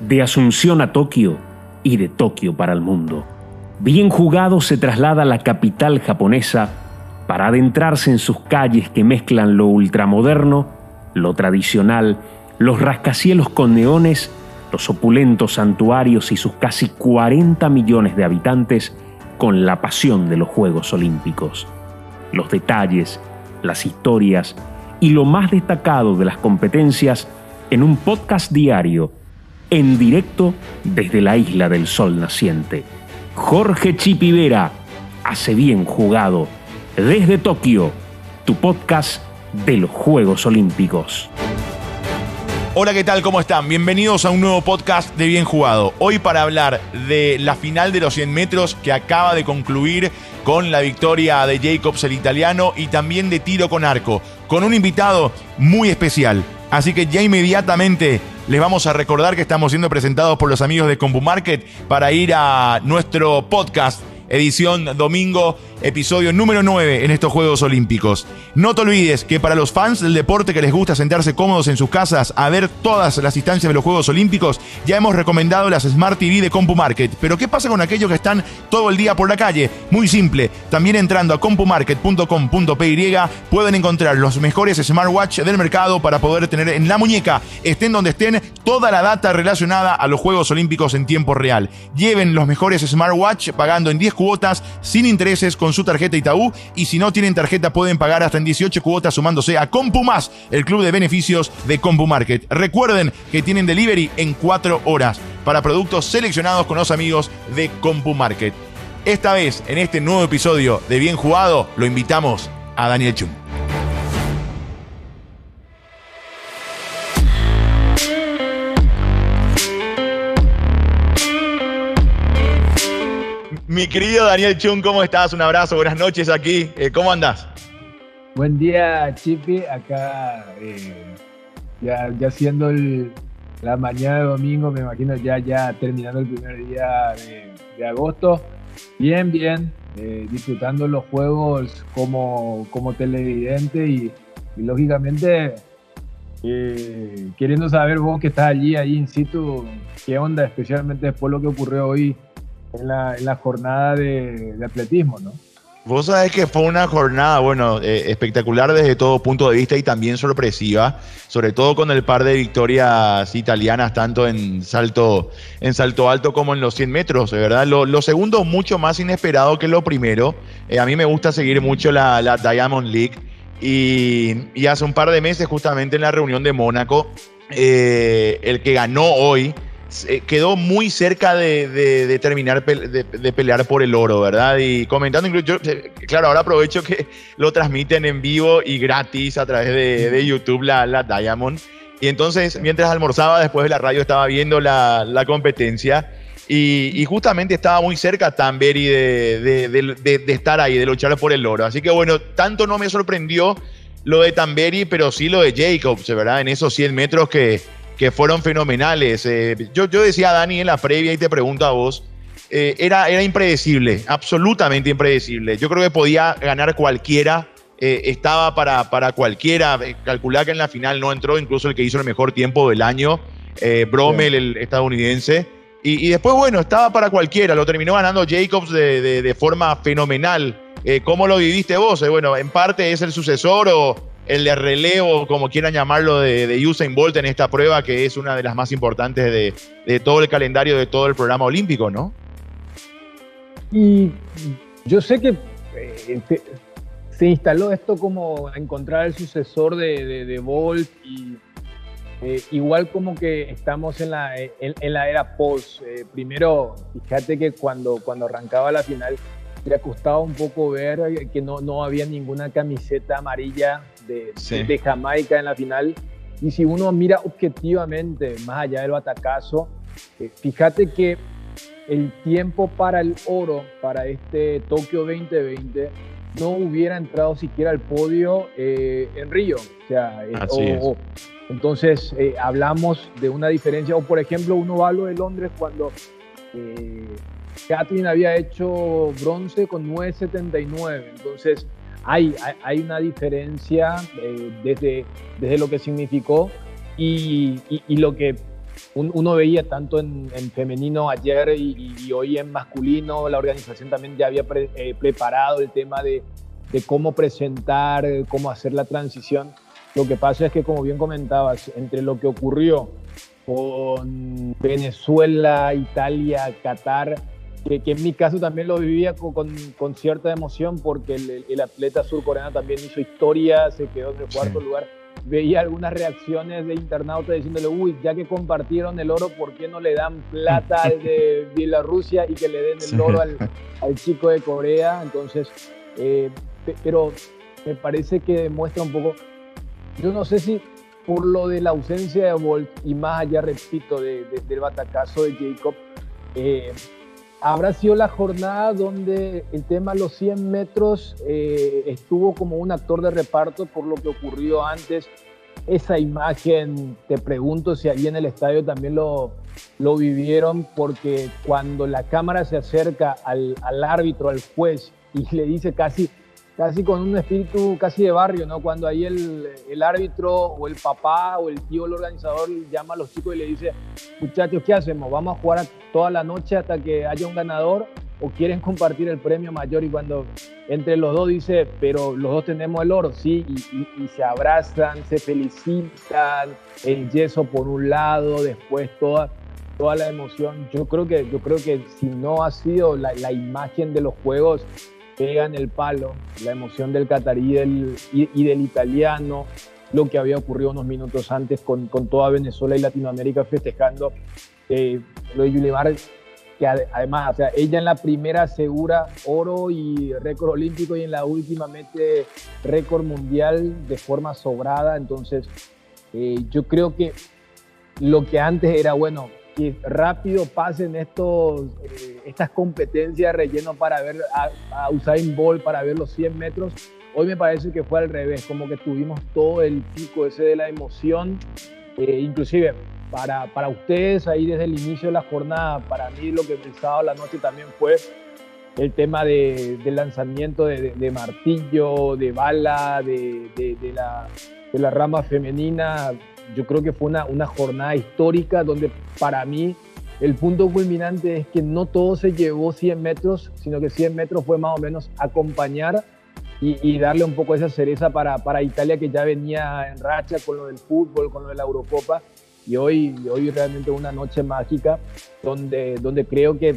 de Asunción a Tokio y de Tokio para el mundo. Bien jugado se traslada a la capital japonesa para adentrarse en sus calles que mezclan lo ultramoderno, lo tradicional, los rascacielos con neones, los opulentos santuarios y sus casi 40 millones de habitantes con la pasión de los Juegos Olímpicos. Los detalles, las historias y lo más destacado de las competencias en un podcast diario en directo desde la isla del sol naciente. Jorge Chipivera hace bien jugado desde Tokio, tu podcast de los Juegos Olímpicos. Hola, ¿qué tal? ¿Cómo están? Bienvenidos a un nuevo podcast de Bien Jugado. Hoy para hablar de la final de los 100 metros que acaba de concluir con la victoria de Jacobs el italiano y también de tiro con arco, con un invitado muy especial. Así que ya inmediatamente les vamos a recordar que estamos siendo presentados por los amigos de CompuMarket para ir a nuestro podcast edición domingo episodio número 9 en estos Juegos Olímpicos. No te olvides que para los fans del deporte que les gusta sentarse cómodos en sus casas a ver todas las instancias de los Juegos Olímpicos, ya hemos recomendado las Smart TV de CompuMarket. Pero ¿qué pasa con aquellos que están todo el día por la calle? Muy simple, también entrando a compumarket.com.py pueden encontrar los mejores smartwatch del mercado para poder tener en la muñeca, estén donde estén, toda la data relacionada a los Juegos Olímpicos en tiempo real. Lleven los mejores smartwatch pagando en 10 cuotas sin intereses con su tarjeta Itaú y si no tienen tarjeta pueden pagar hasta en 18 cuotas sumándose a CompuMás, el club de beneficios de CompuMarket. Recuerden que tienen delivery en 4 horas para productos seleccionados con los amigos de CompuMarket. Esta vez, en este nuevo episodio de Bien Jugado, lo invitamos a Daniel Chung. Mi querido Daniel Chung, ¿cómo estás? Un abrazo, buenas noches aquí. Eh, ¿Cómo andas? Buen día, Chipi. Acá eh, ya, ya siendo la mañana de domingo, me imagino ya, ya terminando el primer día de, agosto. Bien, bien. Eh, disfrutando los juegos como, como televidente y, lógicamente queriendo saber vos que estás allí, ahí in situ, qué onda, especialmente después de lo que ocurrió hoy en la, jornada de, atletismo, ¿no? Vos sabés que fue una jornada, bueno, eh, espectacular desde todo punto de vista y también sorpresiva, sobre todo con el par de victorias italianas, tanto en salto, en salto alto como en los 100 metros, ¿verdad? Lo, segundo mucho más inesperado que lo primero. Eh, a mí me gusta seguir mucho la, Diamond League y, hace un par de meses, justamente en la reunión de Mónaco, eh, el que ganó hoy, eh, quedó muy cerca de, terminar de, pelear por el oro, ¿verdad? Y comentando, incluso, eh, claro, ahora aprovecho que lo transmiten en vivo y gratis a través de, YouTube la, la, Diamond. Y entonces, mientras almorzaba después de la radio, estaba viendo la, competencia. Y, justamente estaba muy cerca Tamberi de, de, estar ahí, de luchar por el oro. Así que bueno, tanto no me sorprendió lo de Tamberi, pero sí lo de Jacobs, ¿verdad? En esos 100 metros que, que fueron fenomenales. Eh, yo, yo decía a Dani en la previa y te pregunto a vos, eh, era, era impredecible, absolutamente impredecible. Yo creo que podía ganar cualquiera, eh, estaba para, para cualquiera. Calcular que en la final no entró, incluso el que hizo el mejor tiempo del año, Bromel, el estadounidense. Y, después, bueno, estaba para cualquiera, lo terminó ganando Jacobs de, de, de forma fenomenal. ¿Cómo lo viviste vos? bueno, en parte es el sucesor o el de relevo, como quieran llamarlo, de, de, Usain Bolt en esta prueba, que es una de las más importantes de, todo el calendario de todo el programa olímpico, ¿no? Y yo sé que eh, se instaló esto como encontrar el sucesor de, Bolt y eh, igual como que estamos en la, en, la era post. Eh, primero, fíjate que cuando, cuando arrancaba la final, le costaba un poco ver que no, no había ninguna camiseta amarilla de, de, Jamaica en la final. Y si uno mira objetivamente, más allá del batacazo, eh, fíjate que el tiempo para el oro, para este Tokio 2020, no hubiera entrado siquiera al podio eh, en Río. O sea, eh, entonces hablamos de una diferencia, o por ejemplo, uno va a lo de Londres cuando Kathleen había hecho bronce con 9.79. Entonces, hay, hay, una diferencia eh, desde, desde lo que significó y, y, lo que uno veía tanto en, femenino ayer y, hoy en masculino, la organización también ya había eh, preparado el tema de, cómo presentar, cómo hacer la transición. Lo que pasa es que, como bien comentabas, entre lo que ocurrió con Venezuela, Italia, Qatar, que, en mi caso también lo vivía con, cierta emoción porque el, atleta surcoreano también hizo historia, se quedó en el cuarto lugar. Veía algunas reacciones de internautas diciéndole, uy, ya que compartieron el oro, ¿por qué no le dan plata al de Bielorrusia y que le den el oro al, chico de Corea? Entonces, eh, pero me parece que demuestra un poco, yo no sé si por lo de la ausencia de Bolt y más allá, repito, del batacazo de Jacob, eh, habrá sido la jornada donde el tema de los 100 metros eh, estuvo como un actor de reparto por lo que ocurrió antes. Esa imagen, te pregunto si allí en el estadio también lo, lo vivieron, porque cuando la cámara se acerca al, al árbitro, al juez, y le dice casi, casi con un espíritu casi de barrio, ¿no? Cuando ahí el, el, árbitro o el papá o el tío, el organizador llama a los chicos y le dice, muchachos, ¿qué hacemos? ¿Vamos a jugar toda la noche hasta que haya un ganador o quieren compartir el premio mayor? Y cuando entre los dos dice, pero los dos tenemos el oro, sí, y, se abrazan, se felicitan, el yeso por un lado, después toda toda la emoción. Yo creo que, yo creo que si no ha sido la, la imagen de los juegos, pega en el palo, la emoción del catarí y, del italiano, lo que había ocurrido unos minutos antes con, con toda Venezuela y Latinoamérica festejando eh, lo de Yulimar, que además, o sea, ella en la primera asegura oro y récord olímpico y en la última mete récord mundial de forma sobrada, entonces eh, yo creo que lo que antes era, bueno, que rápido pasen estos, eh, estas competencias relleno para ver a, a, Usain Bolt, para ver los 100 metros. Hoy me parece que fue al revés, como que tuvimos todo el pico ese de la emoción, eh, inclusive para, para ustedes ahí desde el inicio de la jornada, para mí lo que el sábado la noche también fue el tema de, del lanzamiento de, de, martillo, de bala, de, de, la, de la rama femenina, yo creo que fue una, una jornada histórica donde para mí el punto culminante es que no todo se llevó 100 metros, sino que 100 metros fue más o menos acompañar y, darle un poco esa cereza para, para, Italia que ya venía en racha con lo del fútbol, con lo de la Eurocopa. Y hoy, hoy realmente una noche mágica donde, donde creo que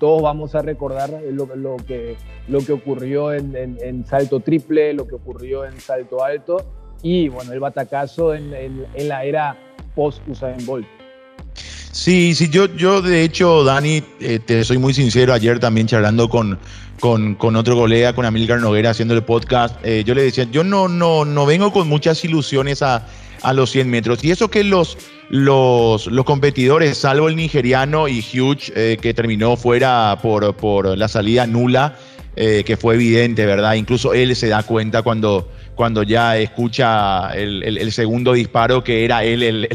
todos vamos a recordar lo, lo, que, lo que ocurrió en, en salto triple, lo que ocurrió en salto alto y bueno, el batacazo en, en, la era post-Usain Bolt. Sí, sí, yo, yo de hecho, Dani, eh, te soy muy sincero, ayer también charlando con, con, con otro colega, con Amilcar Noguera, haciendo el podcast, eh, yo le decía, yo no, no, no vengo con muchas ilusiones a, a los 100 metros. Y eso que los, los, los competidores, salvo el nigeriano y Hugh, eh, que terminó fuera por, por la salida nula, que fue evidente, ¿verdad? Incluso él se da cuenta cuando cuando ya escucha el, segundo disparo que era él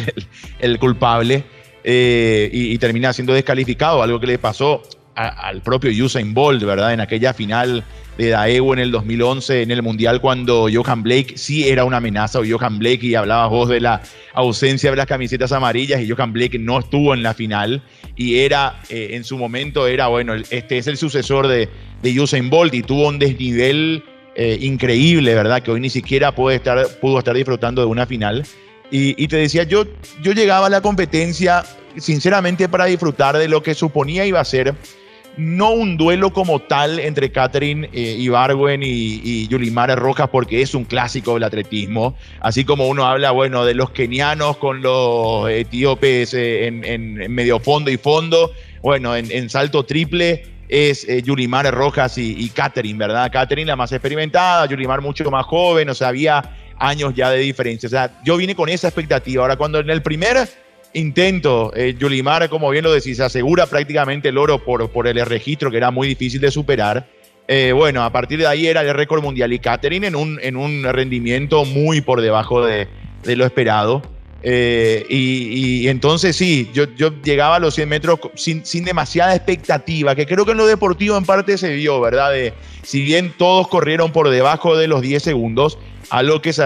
el, culpable eh, y, termina siendo descalificado, algo que le pasó al propio Usain Bolt, ¿verdad? En aquella final de Daewoo en el 2011 en el Mundial cuando Johan Blake sí era una amenaza o Johan Blake y hablabas vos de la ausencia de las camisetas amarillas y Johan Blake no estuvo en la final y era eh, en su momento era bueno este es el sucesor de, de Usain Bolt y tuvo un desnivel eh, increíble, ¿verdad? Que hoy ni siquiera pudo estar disfrutando de una final. Y, te decía, yo, llegaba a la competencia sinceramente para disfrutar de lo que suponía iba a ser no un duelo como tal entre Catherine eh, Ibargüen y, y Yulimar Rojas, porque es un clásico del atletismo. Así como uno habla, bueno, de los kenianos con los etíopes eh, en, medio fondo y fondo, bueno, en, en salto triple es eh, Yulimar Rojas y, y Catherine, ¿verdad? Catherine la más experimentada, Yulimar mucho más joven, o sea, había años ya de diferencia. O sea, yo vine con esa expectativa. Ahora, cuando en el primer intento, eh, Yulimar, como bien lo decís, asegura prácticamente el oro por, por el registro, que era muy difícil de superar. Eh, bueno, a partir de ahí era el récord mundial y Catherine en un, en un rendimiento muy por debajo de, de lo esperado. Eh, y, entonces sí, yo, llegaba a los 100 metros sin, sin, demasiada expectativa, que creo que en lo deportivo en parte se vio, ¿verdad? si bien todos corrieron por debajo de los 10 segundos, algo que se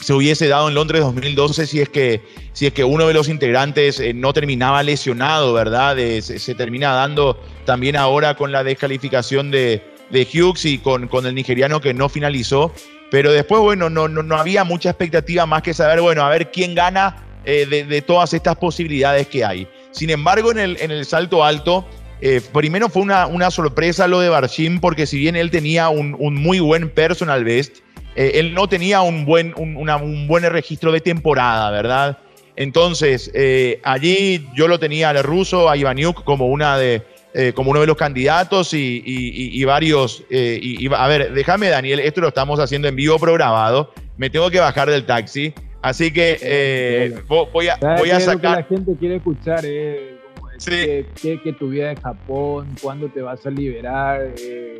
se hubiese dado en Londres 2012 si es que, si es que uno de los integrantes eh, no terminaba lesionado, ¿verdad? se, termina dando también ahora con la descalificación de, de Hughes y con, con el nigeriano que no finalizó. Pero después, bueno, no, no, no había mucha expectativa más que saber, bueno, a ver quién gana eh, de, todas estas posibilidades que hay. Sin embargo, en el, en el salto alto, eh, primero fue una, una, sorpresa lo de Barshim, porque si bien él tenía un, un muy buen personal best, eh, él no tenía un buen, un, un, buen registro de temporada, ¿verdad? Entonces, allí yo lo tenía al ruso, a Ivaniuk, como una de, eh, como uno de los candidatos y, varios. Eh, y, a ver, déjame, Daniel, esto lo estamos haciendo en vivo programado. Me tengo que bajar del taxi. Así que eh, voy a, voy a sacar. la gente quiere escuchar sí. que, tu vida en Japón, cuándo te vas a liberar.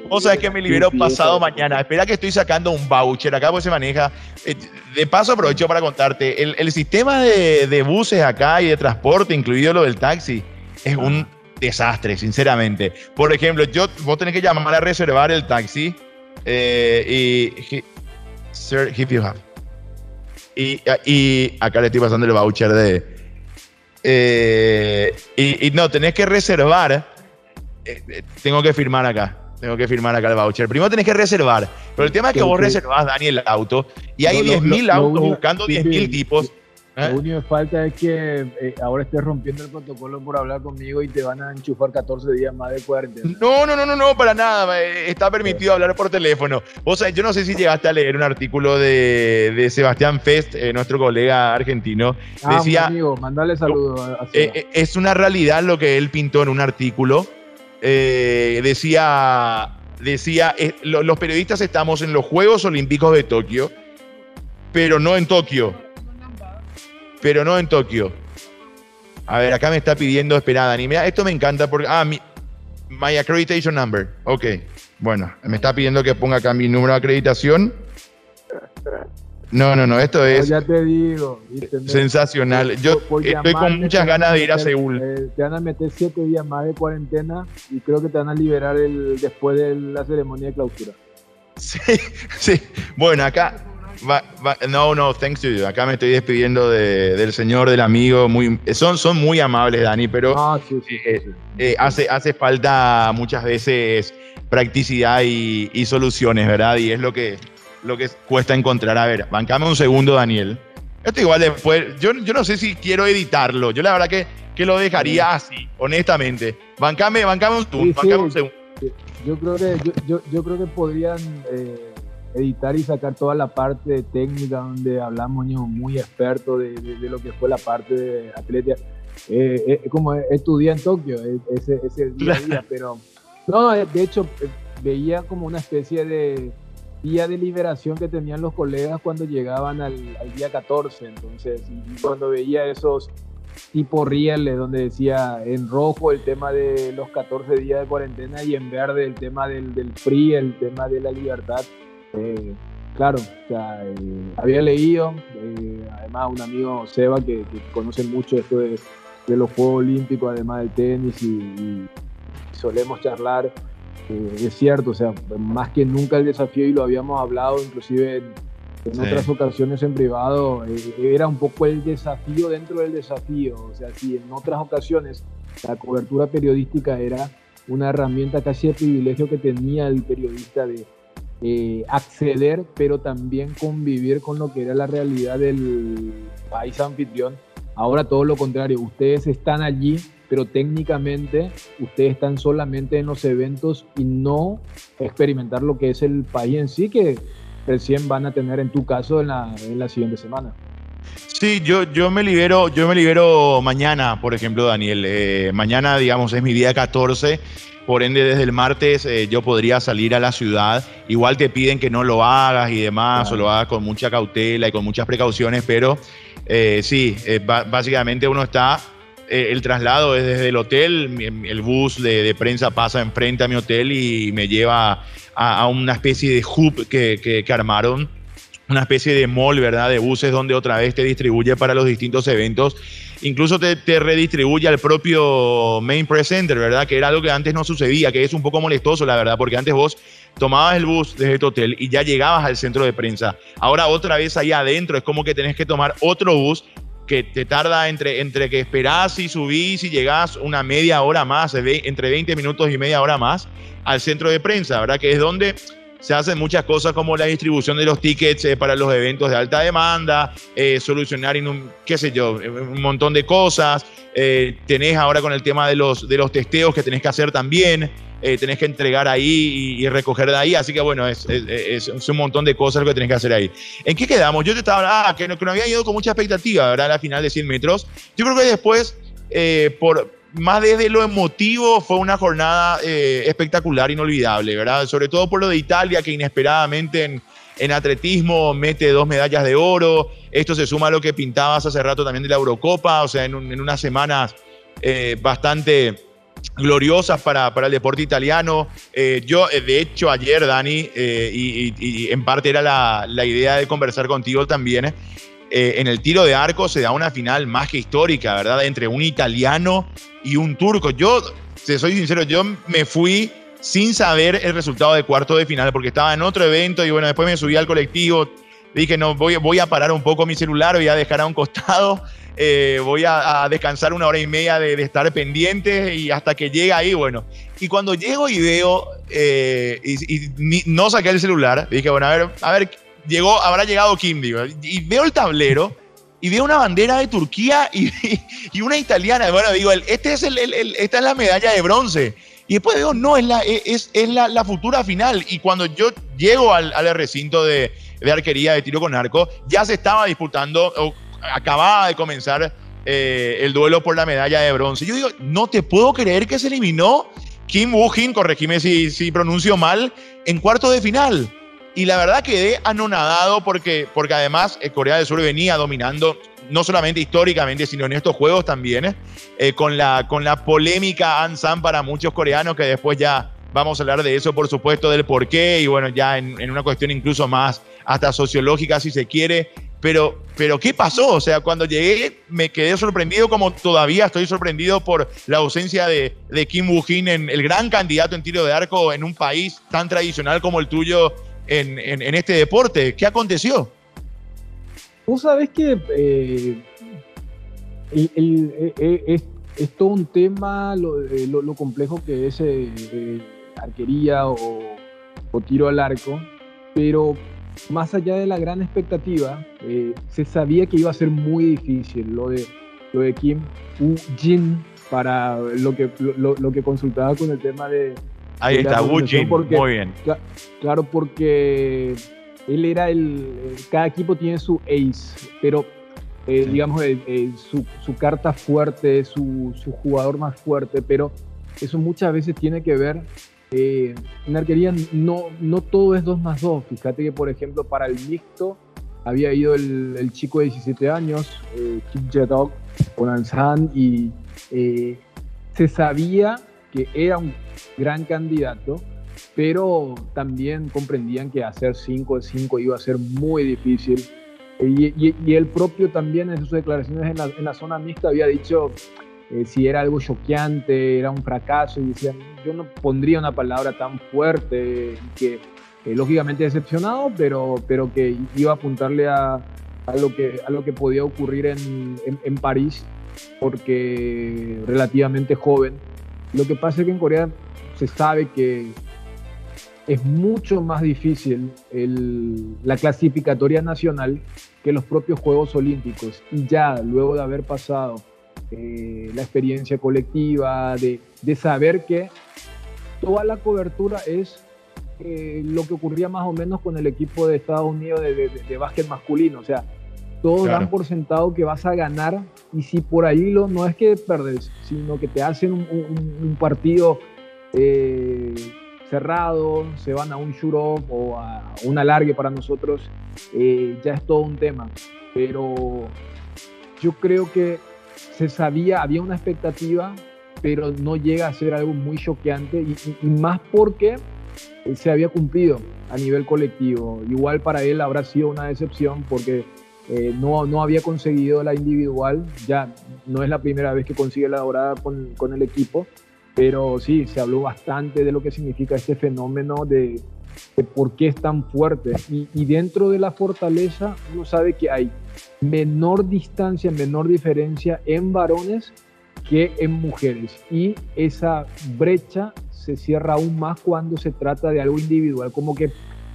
Vos sabés que me libero pasado mañana. Espera que estoy sacando un voucher. Acá pues se maneja. De paso, aprovecho para contarte: el, el sistema de, de buses acá y de transporte, incluido lo del taxi, es un desastre, sinceramente. Por ejemplo, yo, vos tenés que llamar a reservar el taxi eh, y... sir, if you have. Y, y, acá le estoy pasando el voucher de... Eh, y, no, tenés que reservar. Eh, tengo que firmar acá. Tengo que firmar acá el voucher. Primero tenés que reservar. Pero el tema es que vos reservás, Dani, el auto. Y hay 10.000 autos buscando 10.000 tipos. Lo ¿Eh? único que falta es que eh, ahora estés rompiendo el protocolo por hablar conmigo y te van a enchufar 14 días más de cuarentena. No, no, no, no, no, para nada. Eh, está permitido hablar por teléfono. O sea, yo no sé si llegaste a leer un artículo de, de Sebastián Fest, nuestro colega argentino. Ah, decía, amigo, mandale saludos. es una realidad lo que él pintó en un artículo. decía, decía los periodistas estamos en los Juegos Olímpicos de Tokio, pero no en Tokio pero no en Tokio. A ver, acá me está pidiendo esperada. Ni esto me encanta porque. Ah, mi, my accreditation number. Ok. Bueno, me está pidiendo que ponga acá mi número de acreditación. No, no, no, esto es. ya te digo. Sensacional. Yo estoy con muchas ganas de ir a Seúl. Eh, te van a meter siete días más de cuarentena y creo que te van a liberar el, después de la ceremonia de clausura. Sí, sí. Bueno, acá no, no, thanks to you. Acá me estoy despidiendo del señor, del amigo. Muy, son, son muy amables, Dani, pero ah, eh, eh, hace, hace falta muchas veces practicidad y, soluciones, ¿verdad? Y es lo que, lo que cuesta encontrar. A ver, bancame un segundo, Daniel. Esto igual después, yo, yo no sé si quiero editarlo. Yo la verdad que, que lo dejaría así, honestamente. Bancame, bancame un, un segundo. Yo creo que, yo, yo, creo que podrían... Eh, editar y sacar toda la parte técnica donde hablamos muy experto de, de, lo que fue la parte de atleta. Eh, eh como estudié en Tokio, ese es el día a día, pero no, de hecho eh, veía como una especie de día de liberación que tenían los colegas cuando llegaban al, día 14, entonces, y cuando veía esos tipo rieles donde decía en rojo el tema de los 14 días de cuarentena y en verde el tema del, del free, el tema de la libertad. Eh, claro, eh, había leído, eh, además un amigo Seba que, conoce mucho esto de, los Juegos Olímpicos, además del tenis, y, solemos charlar. es cierto, o sea, más que nunca el desafío, y lo habíamos hablado inclusive en, otras ocasiones en privado, era un poco el desafío dentro del desafío. O sea, si en otras ocasiones la cobertura periodística era una herramienta casi de privilegio que tenía el periodista de eh, acceder, pero también convivir con lo que era la realidad del país anfitrión. Ahora todo lo contrario, ustedes están allí, pero técnicamente ustedes están solamente en los eventos y no experimentar lo que es el país en sí, que recién van a tener en tu caso en la, en la siguiente semana. Sí, yo, yo me libero, yo me libero mañana, por ejemplo, Daniel. Eh, mañana, digamos, es mi día 14 por ende desde el martes eh, yo podría salir a la ciudad. Igual te piden que no lo hagas y demás, o lo hagas con mucha cautela y con muchas precauciones, pero eh, sí, eh, básicamente uno está, el traslado es desde el hotel, el bus de, prensa pasa enfrente a mi hotel y me lleva a, una especie de hub que, que, armaron una especie de mall, ¿verdad? De buses donde otra vez te distribuye para los distintos eventos. Incluso te, redistribuye al propio Main Press Center, ¿verdad? Que era algo que antes no sucedía, que es un poco molestoso, la verdad, porque antes vos tomabas el bus desde tu hotel y ya llegabas al centro de prensa. Ahora otra vez ahí adentro es como que tenés que tomar otro bus que te tarda entre, entre que esperás y subís y llegás una media hora más, entre 20 minutos y media hora más al centro de prensa, ¿verdad? Que es donde se hacen muchas cosas como la distribución de los tickets eh, para los eventos de alta demanda, eh, solucionar, un, qué sé yo, un montón de cosas. Eh, tenés ahora con el tema de los, de los testeos que tenés que hacer también. Eh, tenés que entregar ahí y, recoger de ahí. Así que bueno, es, un montón de cosas lo que tenés que hacer ahí. ¿En qué quedamos? Yo te estaba ah, que no, que no había ido con mucha expectativa, ¿verdad? La final de 100 metros. Yo creo que después, eh, por, más desde lo emotivo, fue una jornada eh, espectacular, inolvidable, ¿verdad? Sobre todo por lo de Italia, que inesperadamente en, atletismo mete dos medallas de oro. Esto se suma a lo que pintabas hace rato también de la Eurocopa, o sea, en, unas semanas bastante gloriosas para, el deporte italiano. Eh, yo, eh, de hecho, ayer, Dani, eh, y, en parte era la, la, idea de conversar contigo también, en el tiro de arco se da una final más que histórica, ¿verdad? Entre un italiano y un turco. Yo, te soy sincero, yo me fui sin saber el resultado de cuarto de final, porque estaba en otro evento y bueno, después me subí al colectivo, dije, no, voy, voy a parar un poco mi celular, voy a dejar a un costado eh, voy a, descansar una hora y media de, estar pendiente y hasta que llega ahí, bueno. Y cuando llego y veo, eh, y, no saqué el celular, dije, bueno, a ver, a ver, llegó, habrá llegado Kim, digo, y veo el tablero y veo una bandera de Turquía y, y una italiana. Bueno, digo, este es el, esta es la medalla de bronce. Y después veo, no, es la, es, es la, la futura final. Y cuando yo llego al, al recinto de, de, arquería de tiro con arco, ya se estaba disputando, acababa de comenzar eh, el duelo por la medalla de bronce. Yo digo, no te puedo creer que se eliminó Kim Woo-jin, corregime si, si pronuncio mal, en cuarto de final. Y la verdad quedé anonadado porque, porque además eh, Corea del Sur venía dominando, no solamente históricamente, sino en estos juegos también, eh, con, la, con la polémica Ansan para muchos coreanos, que después ya vamos a hablar de eso, por supuesto, del por qué, y bueno, ya en, en una cuestión incluso más hasta sociológica, si se quiere, pero, pero ¿qué pasó? O sea, cuando llegué me quedé sorprendido como todavía estoy sorprendido por la ausencia de, de Kim Woo-jin, el gran candidato en tiro de arco en un país tan tradicional como el tuyo en, este deporte. ¿Qué aconteció? Vos sabés que eh, eh, eh, es, todo un tema lo, lo, complejo que es arquería o, tiro al arco, pero más allá de la gran expectativa, eh, se sabía que iba a ser muy difícil lo de, lo de Kim Woo-jin para lo que, lo, que consultaba con el tema de... Ahí está, Woo-jin, muy bien. claro, porque él era el... Cada equipo tiene su ace, pero eh, digamos, su, su, carta fuerte, su, su jugador más fuerte, pero eso muchas veces tiene que ver eh, en arquería no, no todo es 2 más 2. Fíjate que, por ejemplo, para el mixto había ido el, chico de 17 años, eh, Kim Jae-dok, con Ansan, y eh, se sabía que era un gran candidato, pero también comprendían que hacer 5 de 5 iba a ser muy difícil. Y, y, él propio también en sus declaraciones en la, en la zona mixta había dicho eh, si era algo choqueante, era un fracaso, y decían, yo no pondría una palabra tan fuerte, que eh, lógicamente decepcionado, pero, pero que iba a apuntarle a, a, lo, que, a lo que podía ocurrir en, en, París, porque relativamente joven. Lo que pasa es que en Corea se sabe que es mucho más difícil el, la clasificatoria nacional que los propios Juegos Olímpicos. Y ya luego de haber pasado eh, la experiencia colectiva, de, de, saber que toda la cobertura es eh, lo que ocurría más o menos con el equipo de Estados Unidos de, de, básquet masculino. O sea, todos dan por sentado que vas a ganar y si por ahí lo, no es que perdes, sino que te hacen un, un, partido eh, cerrado, se van a un shoot o a un alargue para nosotros, ya es todo un tema. Pero yo creo que se sabía, había una expectativa, pero no llega a ser algo muy choqueante y, más porque se había cumplido a nivel colectivo. Igual para él habrá sido una decepción porque eh, no, no había conseguido la individual, ya no es la primera vez que consigue la dorada con, con el equipo, pero sí, se habló bastante de lo que significa este fenómeno de, de por qué es tan fuerte. Y, y, dentro de la fortaleza uno sabe que hay menor distancia, menor diferencia en varones que en mujeres. Y esa brecha se cierra aún más cuando se trata de algo individual, como que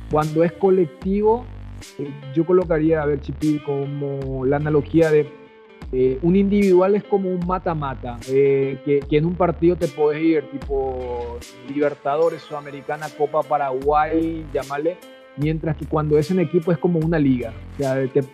cuando es colectivo, eh, yo colocaría, a ver, Chipi, como la analogía de eh, un individual es como un mata-mata, eh, que, en un partido te puedes ir, tipo Libertadores, Sudamericana, Copa Paraguay, llamarle, mientras que cuando es en equipo es como una liga. O sea, te,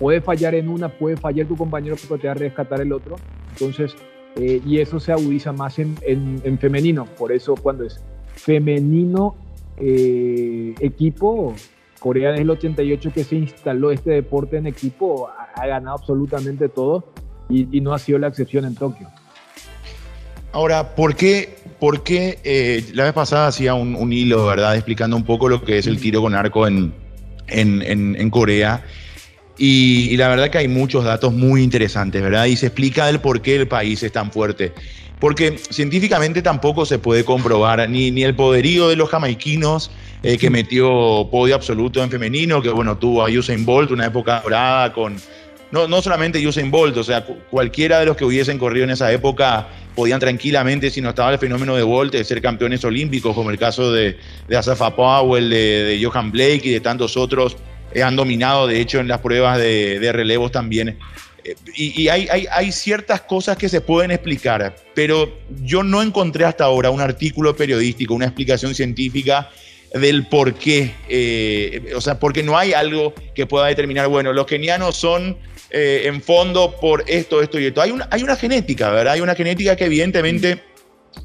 puede fallar en una, puede fallar tu compañero, pero te va a rescatar el otro. Entonces, eh, y eso se agudiza más en, en, femenino. Por eso cuando es femenino eh, equipo, Corea desde el 88 que se instaló este deporte en equipo, ha, ha ganado absolutamente todo y, y, no ha sido la excepción en Tokio. Ahora, ¿por qué, por qué eh, la vez pasada hacía un, un, hilo, ¿verdad? Explicando un poco lo que es el tiro con arco en, en, en Corea. Y, y, la verdad que hay muchos datos muy interesantes, ¿verdad? Y se explica el por qué el país es tan fuerte. Porque científicamente tampoco se puede comprobar ni, ni el poderío de los jamaiquinos, eh, que metió podio absoluto en femenino, que bueno, tuvo a Usain Bolt, una época dorada con... No, no solamente Usain Bolt, o sea, cualquiera de los que hubiesen corrido en esa época podían tranquilamente, si no estaba el fenómeno de Bolt, de ser campeones olímpicos, como el caso de, de Asafa Powell, de, de Johan Blake y de tantos otros eh, han dominado, de hecho, en las pruebas de, de relevos también. Y, hay, hay, ciertas cosas que se pueden explicar, pero yo no encontré hasta ahora un artículo periodístico, una explicación científica del por qué. Eh, o sea, porque no hay algo que pueda determinar, bueno, los kenianos son eh, en fondo por esto, esto y esto. Hay una, hay una genética, ¿verdad? Hay una genética que evidentemente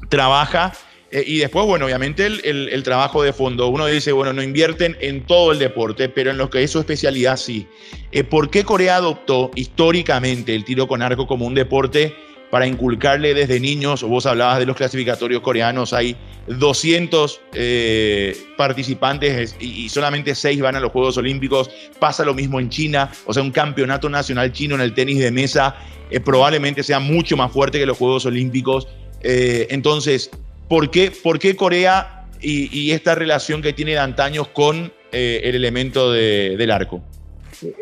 trabaja eh, y después, bueno, obviamente el, el, trabajo de fondo. Uno dice, bueno, no invierten en todo el deporte, pero en lo que es su especialidad sí. Eh, ¿Por qué Corea adoptó históricamente el tiro con arco como un deporte para inculcarle desde niños? Vos hablabas de los clasificatorios coreanos, hay 200 eh, participantes y, solamente 6 van a los Juegos Olímpicos. Pasa lo mismo en China, o sea, un campeonato nacional chino en el tenis de mesa probablemente sea mucho más fuerte que los Juegos Olímpicos. entonces, ¿Por qué, por qué Corea y, esta relación que tiene de antaños con eh, el elemento de, del arco?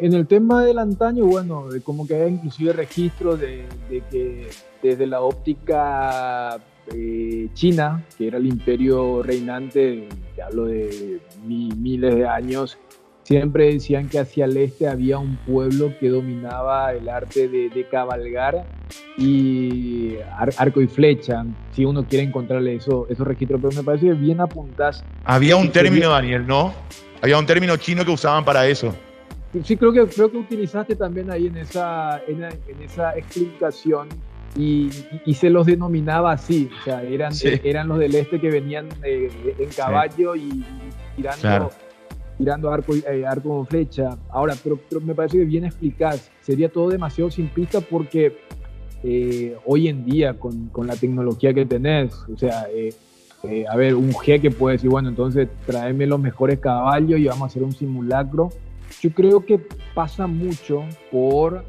En el tema del antaño, bueno, como que hay inclusive registros de, que desde la óptica eh, china, que era el imperio reinante, te hablo de mi, miles de años, siempre decían que hacia el este había un pueblo que dominaba el arte de, de cabalgar y ar, arco y flecha, si uno quiere encontrarle eso, esos registros, pero me parece que bien apuntas. Había un término, Daniel, ¿no? Había un término chino que usaban para eso. Sí, creo que, creo que utilizaste también ahí en esa, en, en esa explicación y, y, y, se los denominaba así, o sea, eran, sí. eran los del este que venían eh, en caballo sí. y, tirando... Claro tirando arco, eh, arco con flecha. Ahora, pero, me parece que bien explicás. Sería todo demasiado simplista porque eh, hoy en día, con, con, la tecnología que tenés, o sea, eh, eh a ver, un jeque puede decir, bueno, entonces tráeme los mejores caballos y vamos a hacer un simulacro. Yo creo que pasa mucho por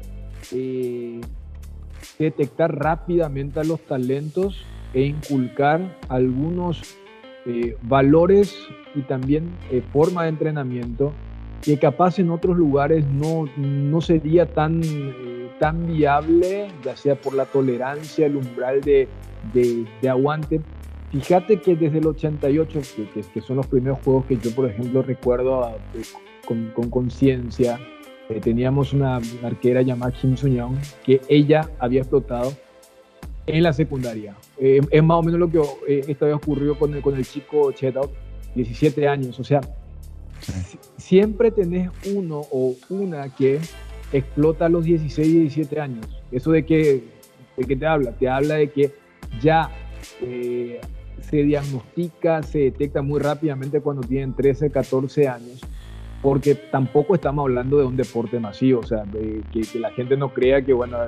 detectar rápidamente a los talentos e inculcar algunos valores y también eh, forma de entrenamiento que capaz en otros lugares no, no sería tan, eh, tan viable, ya sea por la tolerancia, el umbral de, de, de aguante. Fíjate que desde el 88, que, que, son los primeros juegos que yo, por ejemplo, recuerdo eh, con conciencia, eh, teníamos una, arquera llamada Kim Soo-young, que ella había explotado en la secundaria. Eh, es más o menos lo que eh, esta vez ocurrió con el, con el chico Chetout, 17 años. O sea, sí. siempre tenés uno o una que explota a los 16 y 17 años. ¿Eso de qué, de qué te habla? Te habla de que ya eh, se diagnostica, se detecta muy rápidamente cuando tienen 13, 14 años porque tampoco estamos hablando de un deporte masivo, o sea, de, que, que, la gente no crea que, bueno,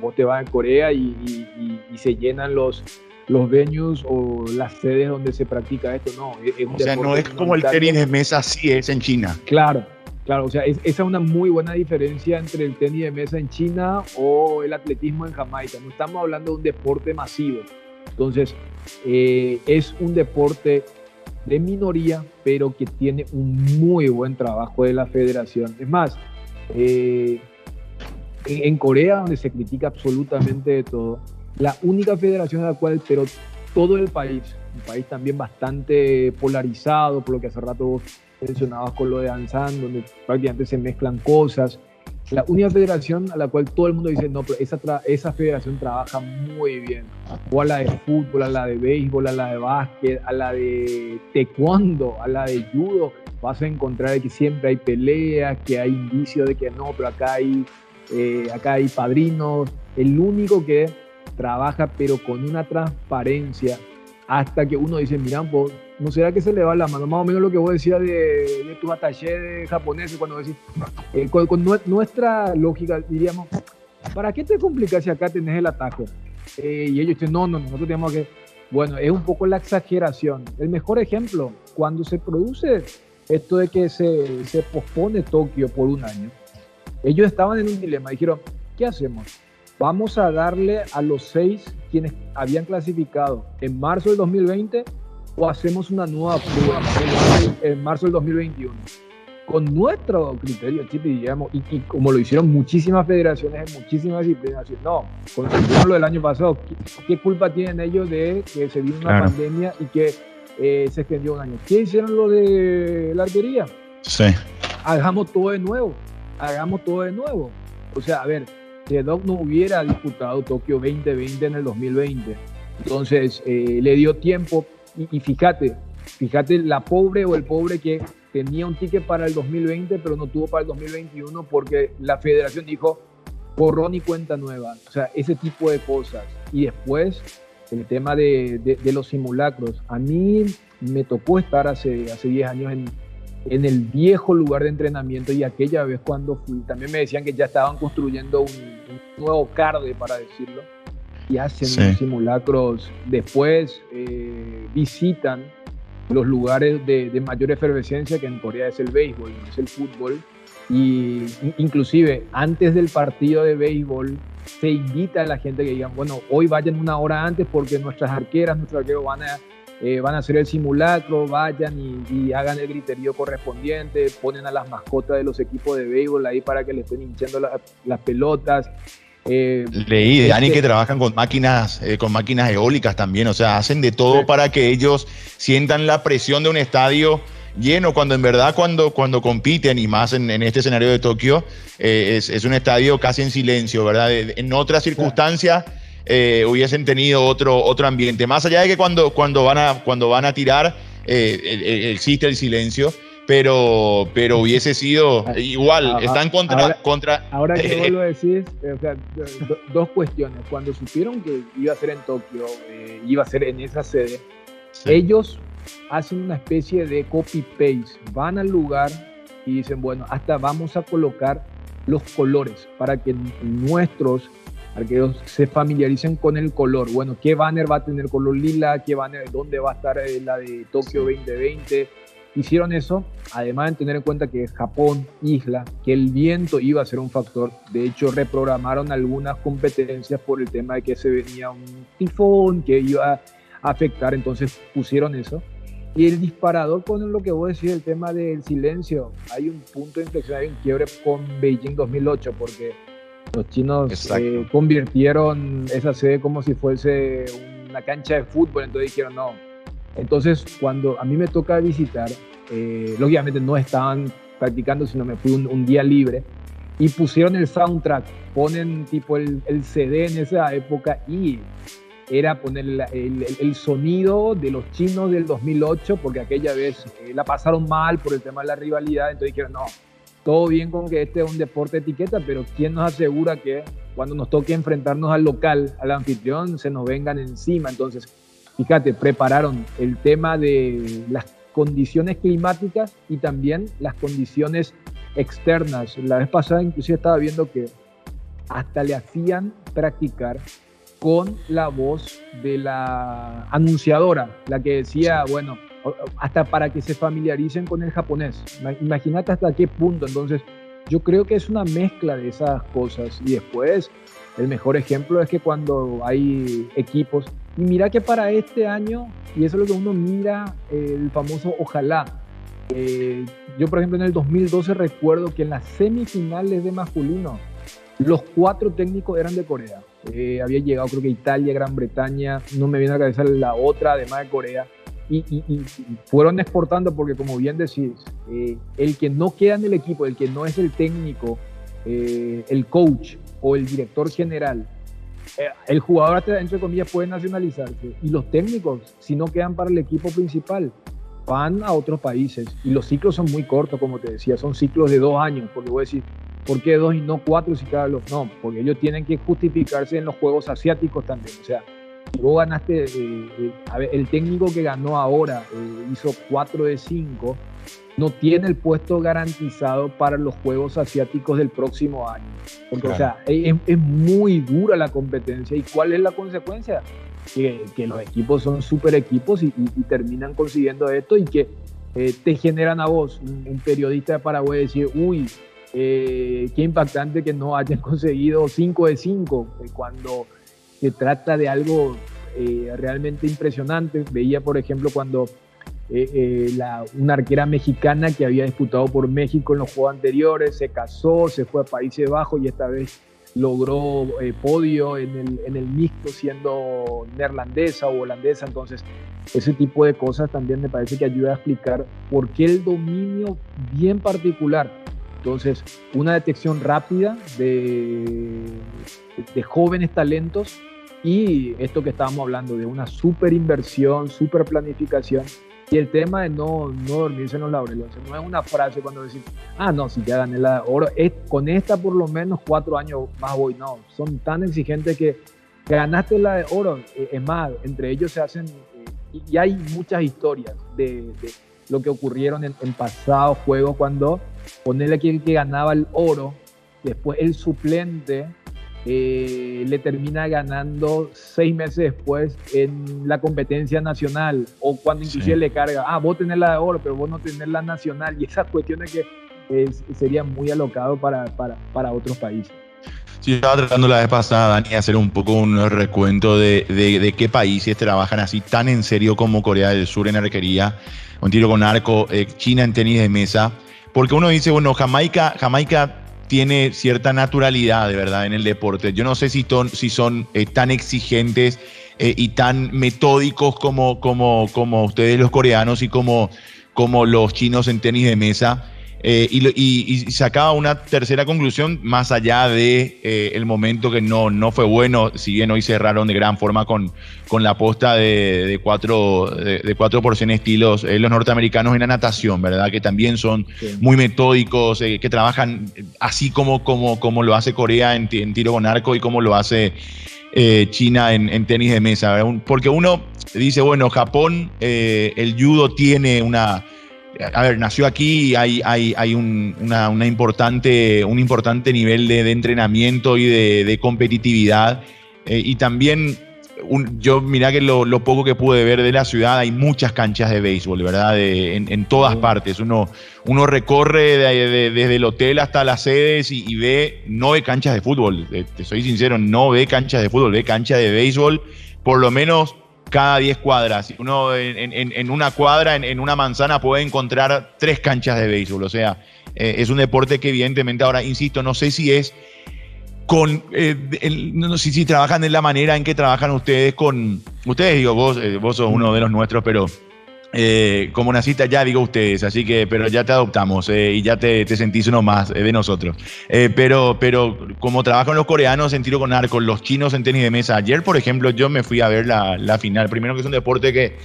vos te vas a Corea y, y, y, se llenan los, los venues o las sedes donde se practica esto, no. o sea, no es como el tenis de mesa, sí es en China. Claro, claro, o sea, esa es una muy buena diferencia entre el tenis de mesa en China o el atletismo en Jamaica. No estamos hablando de un deporte masivo. Entonces, eh, es un deporte de minoría, pero que tiene un muy buen trabajo de la federación. Es más, eh, en, Corea, donde se critica absolutamente de todo, la única federación a la cual, pero todo el país, un país también bastante polarizado, por lo que hace rato vos mencionabas con lo de Ansan, donde prácticamente se mezclan cosas, la única federación a la cual todo el mundo dice, no, pero esa, esa federación trabaja muy bien. O a la de fútbol, a la de béisbol, a la de básquet, a la de taekwondo, a la de judo. Vas a encontrar que siempre hay peleas, que hay indicios de que no, pero acá hay, eh, acá hay padrinos. El único que trabaja, pero con una transparencia, hasta que uno dice, mira, pues ¿no será que se le va la mano? Más o menos lo que vos decías de, tus attachés japoneses cuando decís, eh, con, nuestra lógica diríamos, ¿para qué te complicas si acá tenés el atajo? Eh, y ellos dicen, no, no, nosotros tenemos que... Bueno, es un poco la exageración. El mejor ejemplo, cuando se produce esto de que se, se pospone Tokio por un año, ellos estaban en un dilema, dijeron, ¿qué hacemos? Vamos a darle a los seis quienes habían clasificado en marzo del 2020 o hacemos una nueva prueba en marzo del 2021 con nuestro criterio, digamos, y, y, como lo hicieron muchísimas federaciones en muchísimas disciplinas, no, con lo del año pasado, ¿qué, culpa tienen ellos de que se vino una pandemia y que eh, se extendió un año? ¿Qué hicieron lo de la arquería? Sí. Hagamos todo de nuevo, hagamos todo de nuevo. O sea, a ver, Doc no hubiera disputado Tokio 2020 en el 2020, entonces eh, le dio tiempo y, fíjate, fíjate la pobre o el pobre que tenía un ticket para el 2020, pero no tuvo para el 2021 porque la federación dijo borrón y cuenta nueva. O sea, ese tipo de cosas. Y después, el tema de, de, los simulacros. A mí me tocó estar hace, hace 10 años en, en el viejo lugar de entrenamiento y aquella vez cuando fui, también me decían que ya estaban construyendo un, nuevo CARDE, para decirlo y hacen simulacros. Después eh, visitan los lugares de, mayor efervescencia, que en Corea es el béisbol, no es el fútbol. Y inclusive antes del partido de béisbol se invita a la gente que digan, bueno, hoy vayan una hora antes porque nuestras arqueras, nuestros arqueros van a, eh, van a hacer el simulacro, vayan y, hagan el griterío correspondiente, ponen a las mascotas de los equipos de béisbol ahí para que le estén hinchando las pelotas. Eh, Leí de Dani que trabajan con máquinas, eh, con máquinas eólicas también, o sea, hacen de todo para que ellos sientan la presión de un estadio lleno, cuando en verdad cuando, cuando compiten, y más en, este escenario de Tokio, eh, es, un estadio casi en silencio, ¿verdad? En otras circunstancias hubiesen tenido otro, otro ambiente, más allá de que cuando, cuando, van, a, cuando van a tirar existe el silencio pero, pero hubiese sido igual, están contra... Ahora, contra, ahora que vos lo decís, o sea, dos cuestiones. Cuando supieron que iba a ser en Tokio, eh, iba a ser en esa sede, ellos hacen una especie de copy-paste, van al lugar y dicen, bueno, hasta vamos a colocar los colores para que nuestros arqueros se familiaricen con el color. Bueno, ¿qué banner va a tener color lila? ¿Qué banner, dónde va a estar eh, la de Tokio 2020? Hicieron eso, además de tener en cuenta que Japón, isla, que el viento iba a ser un factor. De hecho, reprogramaron algunas competencias por el tema de que se venía un tifón que iba a afectar, entonces pusieron eso. Y el disparador con lo que vos decís, el tema del silencio. Hay un punto de inflexión, hay un quiebre con Beijing 2008, porque los chinos eh, convirtieron esa sede como si fuese una cancha de fútbol, entonces dijeron, no, entonces, cuando a mí me toca visitar, eh, lógicamente no estaban practicando, sino me fui un, día libre y pusieron el soundtrack, ponen tipo el, CD en esa época y era poner el, sonido de los chinos del 2008, porque aquella vez eh, la pasaron mal por el tema de la rivalidad, entonces dijeron, no, todo bien con que este es un deporte de etiqueta, pero ¿quién nos asegura que cuando nos toque enfrentarnos al local, al anfitrión, se nos vengan encima? Entonces, fíjate, prepararon el tema de las condiciones climáticas y también las condiciones externas. La vez pasada inclusive estaba viendo que hasta le hacían practicar con la voz de la anunciadora, la que decía, bueno, hasta para que se familiaricen con el japonés. Imagínate hasta qué punto. Entonces, yo creo que es una mezcla de esas cosas. Y después, el mejor ejemplo es que cuando hay equipos, y mira que para este año, y eso es lo que uno mira, el famoso ojalá. Eh, yo, por ejemplo, en el 2012 recuerdo que en las semifinales de masculino, los cuatro técnicos eran de Corea. Eh, había llegado, creo que Italia, Gran Bretaña, no me viene a la cabeza la otra, además de Corea y, fueron exportando porque, como bien decís, eh, el que no queda en el equipo, el que no es el técnico, eh, el coach o el director general, eh, el jugador, entre comillas, puede nacionalizarse y los técnicos, si no quedan para el equipo principal, van a otros países y los ciclos son muy cortos, como te decía, son ciclos de dos años, porque voy a decir, ¿por qué dos y no cuatro si cada los? No, porque ellos tienen que justificarse en los Juegos Asiáticos también, o sea, vos ganaste, eh, eh, a ver, el técnico que ganó ahora eh, hizo 4 de 5, no tiene el puesto garantizado para los Juegos Asiáticos del próximo año. Porque, o sea, es, muy dura la competencia. ¿Y cuál es la consecuencia? Que, que los equipos son super equipos y, terminan consiguiendo esto y que te generan a vos, un, periodista de Paraguay, decir, uy, qué impactante que no hayan conseguido 5 de 5, cuando se trata de algo eh, realmente impresionante. Veía, por ejemplo, cuando eh, eh, la, una arquera mexicana que había disputado por México en los juegos anteriores se casó, se fue a Países Bajos y esta vez logró podio en el, en el mixto siendo neerlandesa o holandesa. Entonces, ese tipo de cosas también me parece que ayuda a explicar por qué el dominio bien particular. Entonces, una detección rápida de, de jóvenes talentos y esto que estábamos hablando de una super inversión, super planificación y el tema de no, no dormirse en los laureles. no es una frase cuando decís, ah, no, si ya gané la oro, es, con esta por lo menos cuatro años más voy. No, son tan exigentes que, ganaste la de oro. Eh, es más, entre ellos se hacen, eh, y hay muchas historias de, lo que ocurrieron en, en pasados juegos cuando ponerle aquí el que ganaba el oro, después el suplente eh, le termina ganando seis meses después en la competencia nacional o cuando inclusive le carga, ah, vos tenés la de oro, pero vos no tenés la nacional y esas cuestiones que sería muy alocado para, para, para, otros países. Sí, estaba tratando la vez pasada, Dani, hacer un poco un recuento de, de, qué países trabajan así tan en serio como Corea del Sur en arquería, un tiro con arco, eh, China en tenis de mesa, porque uno dice, bueno, Jamaica, Jamaica tiene cierta naturalidad, de verdad, en el deporte. Yo no sé si, si son eh, tan exigentes eh, y tan metódicos como, como, como ustedes los coreanos y como, como los chinos en tenis de mesa. Eh, y, sacaba una tercera conclusión más allá de eh, el momento que no, no fue bueno, si bien hoy cerraron de gran forma con, con la posta de, de cuatro, de, cuatro por estilos eh, los norteamericanos en la natación, ¿verdad? Que también son muy metódicos, que trabajan así como, como, como lo hace Corea en, tiro con arco y como lo hace China en, en, tenis de mesa, Porque uno dice, bueno, Japón, el judo tiene una a ver, nació aquí y hay, hay, hay un, una, importante, un importante nivel de, entrenamiento y de, competitividad. Eh, y también, yo mirá que lo, poco que pude ver de la ciudad, hay muchas canchas de béisbol, ¿verdad? en, todas partes. Uno, uno recorre desde el hotel hasta las sedes y, ve, no ve canchas de fútbol, te soy sincero, no ve canchas de fútbol, ve canchas de béisbol, por lo menos cada 10 cuadras. Uno en, una cuadra, en, una manzana, puede encontrar tres canchas de béisbol. O sea, eh, es un deporte que evidentemente ahora, insisto, no sé si es con, eh, no sé si trabajan de la manera en que trabajan ustedes con, ustedes digo, vos, eh, vos sos uno de los nuestros, pero eh, como naciste ya digo ustedes, así que, pero ya te adoptamos eh, y ya te, sentís uno más eh, de nosotros. pero, pero como trabajan los coreanos en tiro con arco, los chinos en tenis de mesa. Ayer, por ejemplo, yo me fui a ver la, final. Primero que es un deporte que,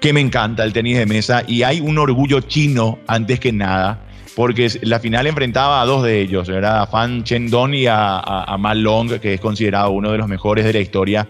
que me encanta, el tenis de mesa, y hay un orgullo chino antes que nada. Porque la final enfrentaba a dos de ellos, era a Fan Chendon y a, a, a Long, que es considerado uno de los mejores de la historia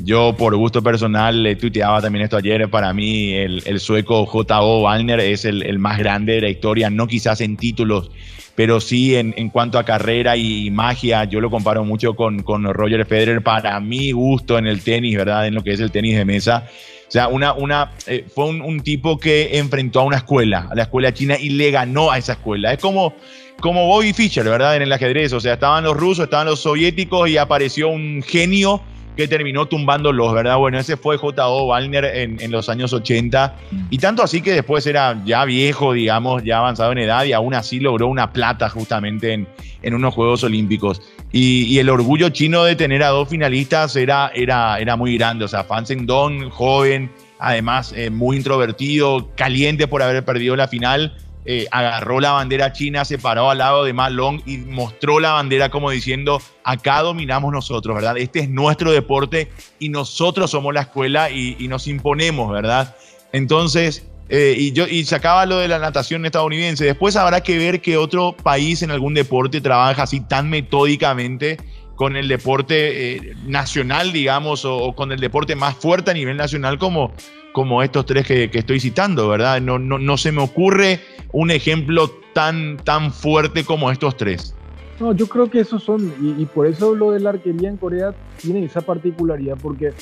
Yo, por gusto personal, le tuiteaba también esto ayer. Para mí, el, sueco J.O. Wallner es el, más grande de la historia, no quizás en títulos, pero sí en, en, cuanto a carrera y magia. Yo lo comparo mucho con, con Roger Federer, para mi gusto en el tenis, ¿verdad? En lo que es el tenis de mesa. O sea, una, una, eh, fue un, un, tipo que enfrentó a una escuela, a la escuela china, y le ganó a esa escuela. Es como, como Bobby Fischer, ¿verdad? En el ajedrez. O sea, estaban los rusos, estaban los soviéticos y apareció un genio que terminó tumbándolos, ¿verdad? Bueno, ese fue J.O. Wallner en, los años 80 y tanto así que después era ya viejo, digamos, ya avanzado en edad y aún así logró una plata justamente en, en unos Juegos Olímpicos. Y, el orgullo chino de tener a dos finalistas era, era, era muy grande, o sea, Fan Dong, joven, además eh, muy introvertido, caliente por haber perdido la final, eh, agarró la bandera china, se paró al lado de Ma Long y mostró la bandera como diciendo, acá dominamos nosotros, ¿verdad? Este es nuestro deporte y nosotros somos la escuela y, nos imponemos, ¿verdad? Entonces, eh, y, yo, y sacaba lo de la natación estadounidense. Después habrá que ver que otro país en algún deporte trabaja así tan metódicamente con el deporte eh, nacional, digamos, o, con el deporte más fuerte a nivel nacional como, como estos tres que, estoy citando, ¿verdad? No, no, no, se me ocurre un ejemplo tan, tan fuerte como estos tres. No, yo creo que esos son, y, por eso lo de la arquería en Corea tiene esa particularidad, porque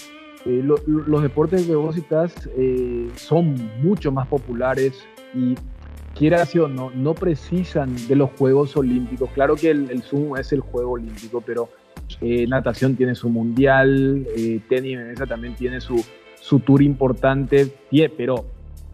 eh, los deportes de vos eh, son mucho más populares y quiera o no, no precisan de los Juegos Olímpicos. Claro que el, el Zoom es el Juego Olímpico, pero eh, natación tiene su mundial, eh, tenis esa también tiene su, su tour importante, pero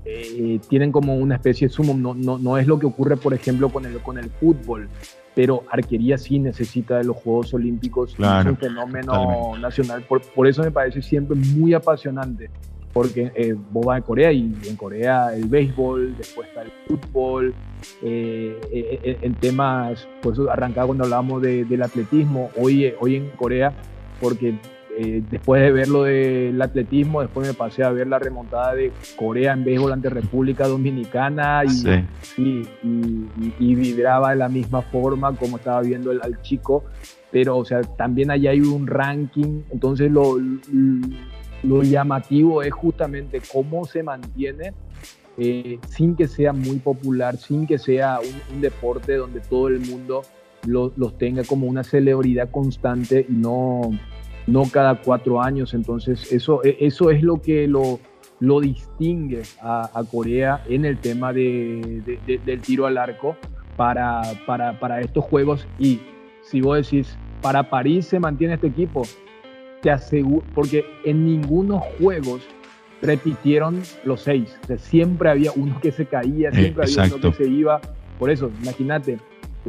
eh, tienen como una especie de sumo, no, no, no, es lo que ocurre, por ejemplo, con el, con el fútbol, pero arquería sí necesita de los Juegos Olímpicos, es un fenómeno nacional, por, por, eso me parece siempre muy apasionante, porque eh, vos vas a Corea y en Corea el béisbol, después está el fútbol, eh, en temas, por eso arrancaba cuando hablábamos del atletismo, hoy, hoy en Corea, porque eh, después de ver lo del atletismo, después me pasé a ver la remontada de Corea en béisbol ante República Dominicana y, y, vibraba de la misma forma como estaba viendo el, al chico, pero o sea, también allá hay un ranking, entonces lo, lo llamativo es justamente cómo se mantiene eh, sin que sea muy popular, sin que sea un, deporte donde todo el mundo los tenga como una celebridad constante y no no cada cuatro años. Entonces, eso, e, eso es lo que lo, lo distingue a, Corea en el tema de, del tiro al arco para, para, para, estos juegos. Y si vos decís, para París se mantiene este equipo, te aseguro, porque en ningunos juegos repitieron los seis. siempre había uno que se caía, siempre había uno que se iba. Por eso, imagínate,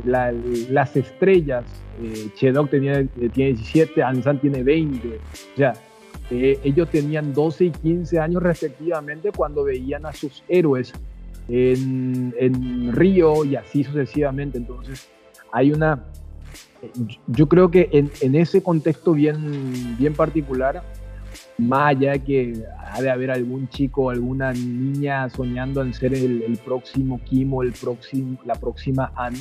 las estrellas eh, Chedok tenía, eh, tiene 17, Ansan tiene 20. O sea, eh, ellos tenían 12 y 15 años respectivamente cuando veían a sus héroes en, en Río y así sucesivamente. Entonces, hay una. Yo creo que en, ese contexto bien, bien particular, más allá de que ha de haber algún chico o alguna niña soñando en ser el, próximo Kim el próximo, la próxima Anne,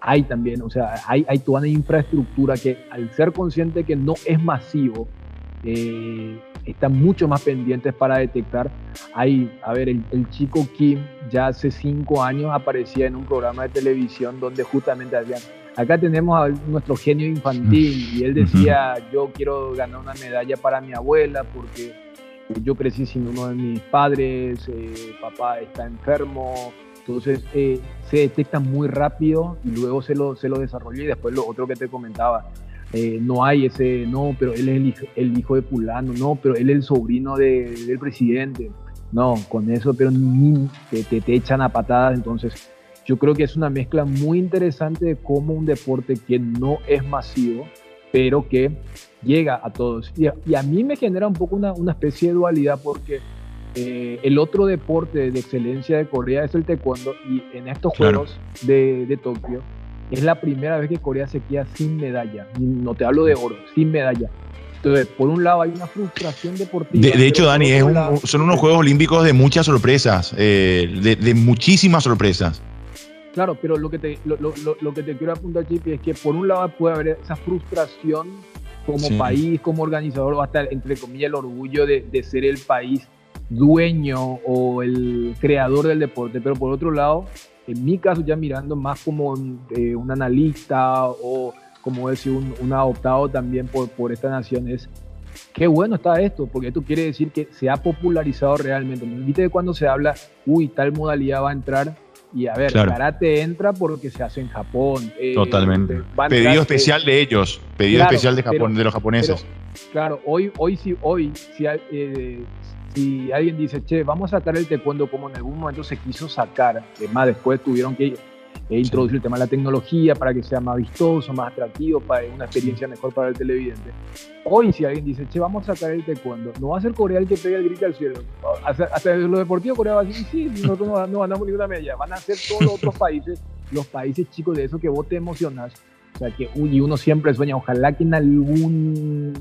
hay también, o sea, hay, hay toda una infraestructura que al ser consciente que no es masivo, eh, están mucho más pendientes para detectar. Hay, a ver, el, chico Kim ya hace cinco años aparecía en un programa de televisión donde justamente hacían, acá tenemos a nuestro genio infantil y él decía, yo quiero ganar una medalla para mi abuela porque yo crecí sin uno de mis padres, eh, papá está enfermo, entonces eh, se detecta muy rápido y luego se lo, se lo desarrolla y después lo otro que te comentaba, eh, no hay ese, no, pero él es el hijo, de Pulano, no, pero él es el sobrino del presidente. No, con eso, pero ni te, te, echan a patadas. Entonces, yo creo que es una mezcla muy interesante de cómo un deporte que no es masivo, pero que llega a todos. Y a, y a mí me genera un poco una, una especie de dualidad porque eh, el otro deporte de excelencia de Corea es el taekwondo y en estos Juegos de, Tokio es la primera vez que Corea se queda sin medalla. No te hablo de oro, sin medalla. Entonces, por un lado hay una frustración deportiva. De, hecho, Dani, son unos Juegos Olímpicos de muchas sorpresas, eh, de, muchísimas sorpresas. Claro, pero lo que te, lo, que te quiero apuntar, Chipi, es que por un lado puede haber esa frustración como país, como organizador, o hasta, entre comillas, el orgullo de, de, ser el país dueño o el creador del deporte. Pero por otro lado, en mi caso, ya mirando más como un, eh, un analista o como decir, un, un, adoptado también por, por esta nación, es qué bueno está esto, porque esto quiere decir que se ha popularizado realmente. Viste cuando se habla, uy, tal modalidad va a entrar, y a ver, karate entra porque se hace en Japón. Eh, Totalmente. Pedido especial de ellos, pedido especial de, Japón, de los japoneses. claro, hoy, hoy sí, hoy, si, eh, si alguien dice, che, vamos a sacar el taekwondo como en algún momento se quiso sacar, además después tuvieron que e introducir el tema de la tecnología para que sea más vistoso, más atractivo, para una experiencia mejor para el televidente. Hoy si alguien dice, che, vamos a sacar el taekwondo, no va a ser Corea el que pegue el grito al cielo. Hasta, hasta los deportivos Corea va a decir, sí, nosotros no, no ganamos ninguna medalla. Van a ser todos los otros países, los países chicos de eso que vos te emocionas. O sea, que y uno siempre sueña, ojalá que en algún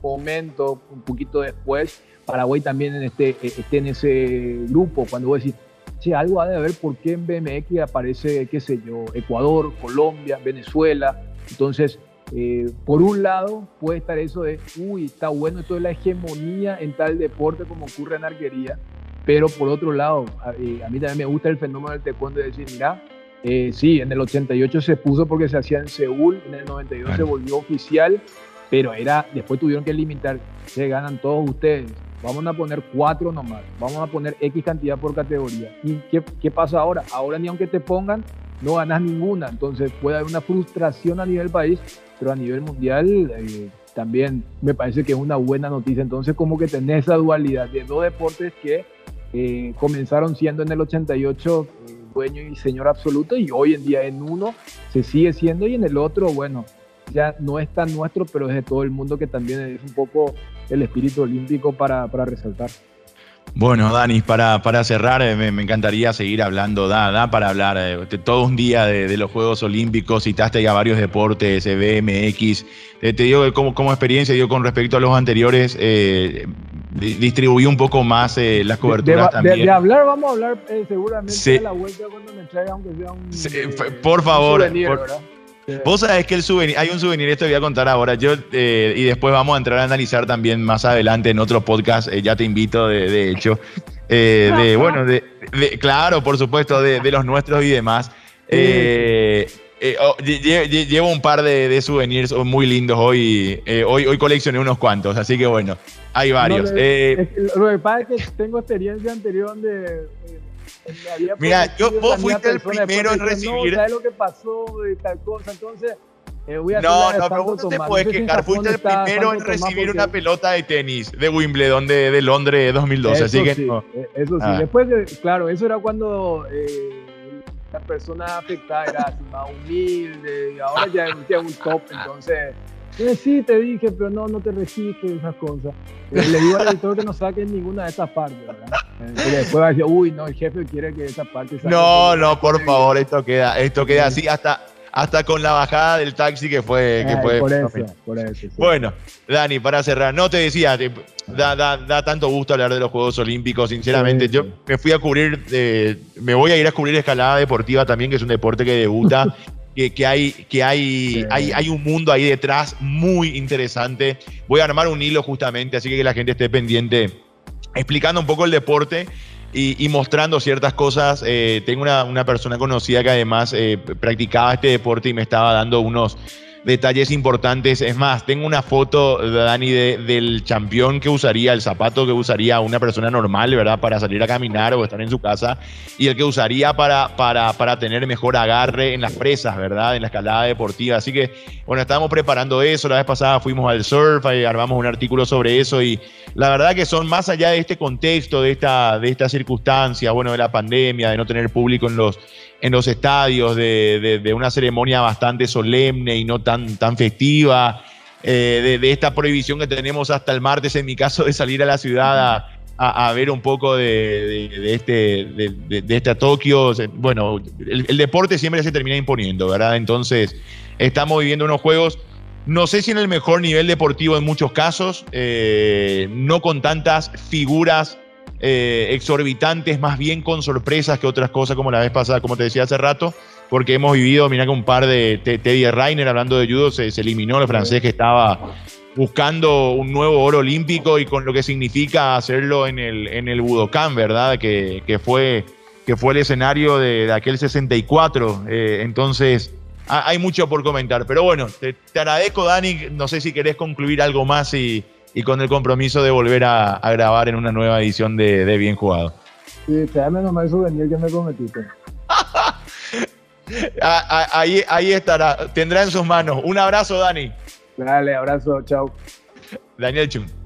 momento, un poquito después, Paraguay también en este, esté en ese grupo, cuando vos decís, che, algo ha de haber por qué en BMX aparece, qué sé yo, Ecuador, Colombia, Venezuela. Entonces, eh, por un lado puede estar eso de, uy, está bueno esto de la hegemonía en tal deporte como ocurre en arquería, pero por otro lado, a, eh, mí también me gusta el fenómeno del taekwondo de decir, mira, eh, sí, en el 88 se puso porque se hacía en Seúl, en el 92 se volvió oficial, pero era, después tuvieron que limitar, se ganan todos ustedes, Vamos a poner cuatro nomás. Vamos a poner X cantidad por categoría. ¿Y qué, qué pasa ahora? Ahora ni aunque te pongan, no ganas ninguna. Entonces puede haber una frustración a nivel país, pero a nivel mundial eh, también me parece que es una buena noticia. Entonces como que tenés esa dualidad de dos deportes que eh, comenzaron siendo en el 88 eh, dueño y señor absoluto y hoy en día en uno se sigue siendo y en el otro, bueno, ya no es tan nuestro, pero es de todo el mundo que también es un poco el espíritu olímpico para, para resaltar. Bueno, Dani, para, para cerrar, eh, me, encantaría seguir hablando, da, da para hablar eh, todo un día de, los Juegos Olímpicos, citaste ya varios deportes, eh, BMX, te digo como, como experiencia, digo con respecto a los anteriores, distribuí un poco más las coberturas también. De, hablar, vamos a hablar seguramente a la vuelta cuando me traiga, aunque sea un... por favor, Vos sabés que el souvenir, hay un souvenir, esto voy a contar ahora, yo, eh, y después vamos a entrar a analizar también más adelante en otro podcast, eh, ya te invito, de, hecho, eh, de, bueno, de, claro, por supuesto, de, los nuestros y demás. Oh, llevo un par de, souvenirs muy lindos hoy, hoy, hoy coleccioné unos cuantos, así que bueno, hay varios. lo que pasa es que tengo experiencia anterior donde Mira, yo, vos fuiste el primero en recibir. No, ¿sabes lo que pasó de tal cosa? Entonces, eh, voy a no, no, pero vos te puedes quejar. Fuiste el primero en recibir una pelota de tenis de Wimbledon de, de Londres 2012. así que no. Eh, eso sí. Ah. Después, claro, eso era cuando eh, la persona afectada era así más humilde. Y ahora ya es un top. Entonces. Eh, sí, te dije, pero no, no te resistes esas cosas. Eh, le digo al editor que no saque ninguna de estas partes, ¿verdad? Eh, después va a decir, uy, no, el jefe quiere que esta parte No, no, por favor, esto queda, esto queda así hasta, hasta con la bajada del taxi que fue. Que fue por eso, por eso. Bueno, Dani, para cerrar, no te decía, da, da, da, tanto gusto hablar de los Juegos Olímpicos, sinceramente. Yo me fui a cubrir, me voy a ir a cubrir escalada deportiva también, que es un deporte que debuta que, hay, que hay, hay, hay, un mundo ahí detrás muy interesante. Voy a armar un hilo justamente, así que la gente esté pendiente, explicando un poco el deporte y, mostrando ciertas cosas. Eh, tengo una, una, persona conocida que además eh, practicaba este deporte y me estaba dando unos detalles importantes. Es más, tengo una foto, Dani, del campeón que usaría, el zapato que usaría una persona normal, ¿verdad? Para salir a caminar o estar en su casa, y el que usaría para, para, para tener mejor agarre en las presas, ¿verdad? En la escalada deportiva. Así que, bueno, estábamos preparando eso. La vez pasada fuimos al surf y armamos un artículo sobre eso. Y la verdad que son más allá de este contexto, de esta, de esta circunstancia, bueno, de la pandemia, de no tener público en los en los estadios, de, de, una ceremonia bastante solemne y no tan, tan festiva, eh, de, esta prohibición que tenemos hasta el martes, en mi caso, de salir a la ciudad a, a, ver un poco de, este, de, este Tokio. Bueno, el, deporte siempre se termina imponiendo, ¿verdad? Entonces, estamos viviendo unos juegos. No sé si en el mejor nivel deportivo en muchos casos, eh, no con tantas figuras eh, exorbitantes, más bien con sorpresas que otras cosas, como la vez pasada, como te decía hace rato, porque hemos vivido, mira que un par de Teddy Reiner hablando de judo se, eliminó el francés que estaba buscando un nuevo oro olímpico y con lo que significa hacerlo en el, en el Budokan, ¿verdad? Que, fue, que fue el escenario de, aquel 64. Eh, entonces, hay mucho por comentar. Pero bueno, te, agradezco, Dani. No sé si querés concluir algo más y, con el compromiso de volver a, grabar en una nueva edición de, Bien Jugado. Sí, tráeme nomás el souvenir que me prometiste. ahí, ahí estará, tendrá en sus manos. Un abrazo, Dani. Dale, abrazo, chao. Daniel Chun.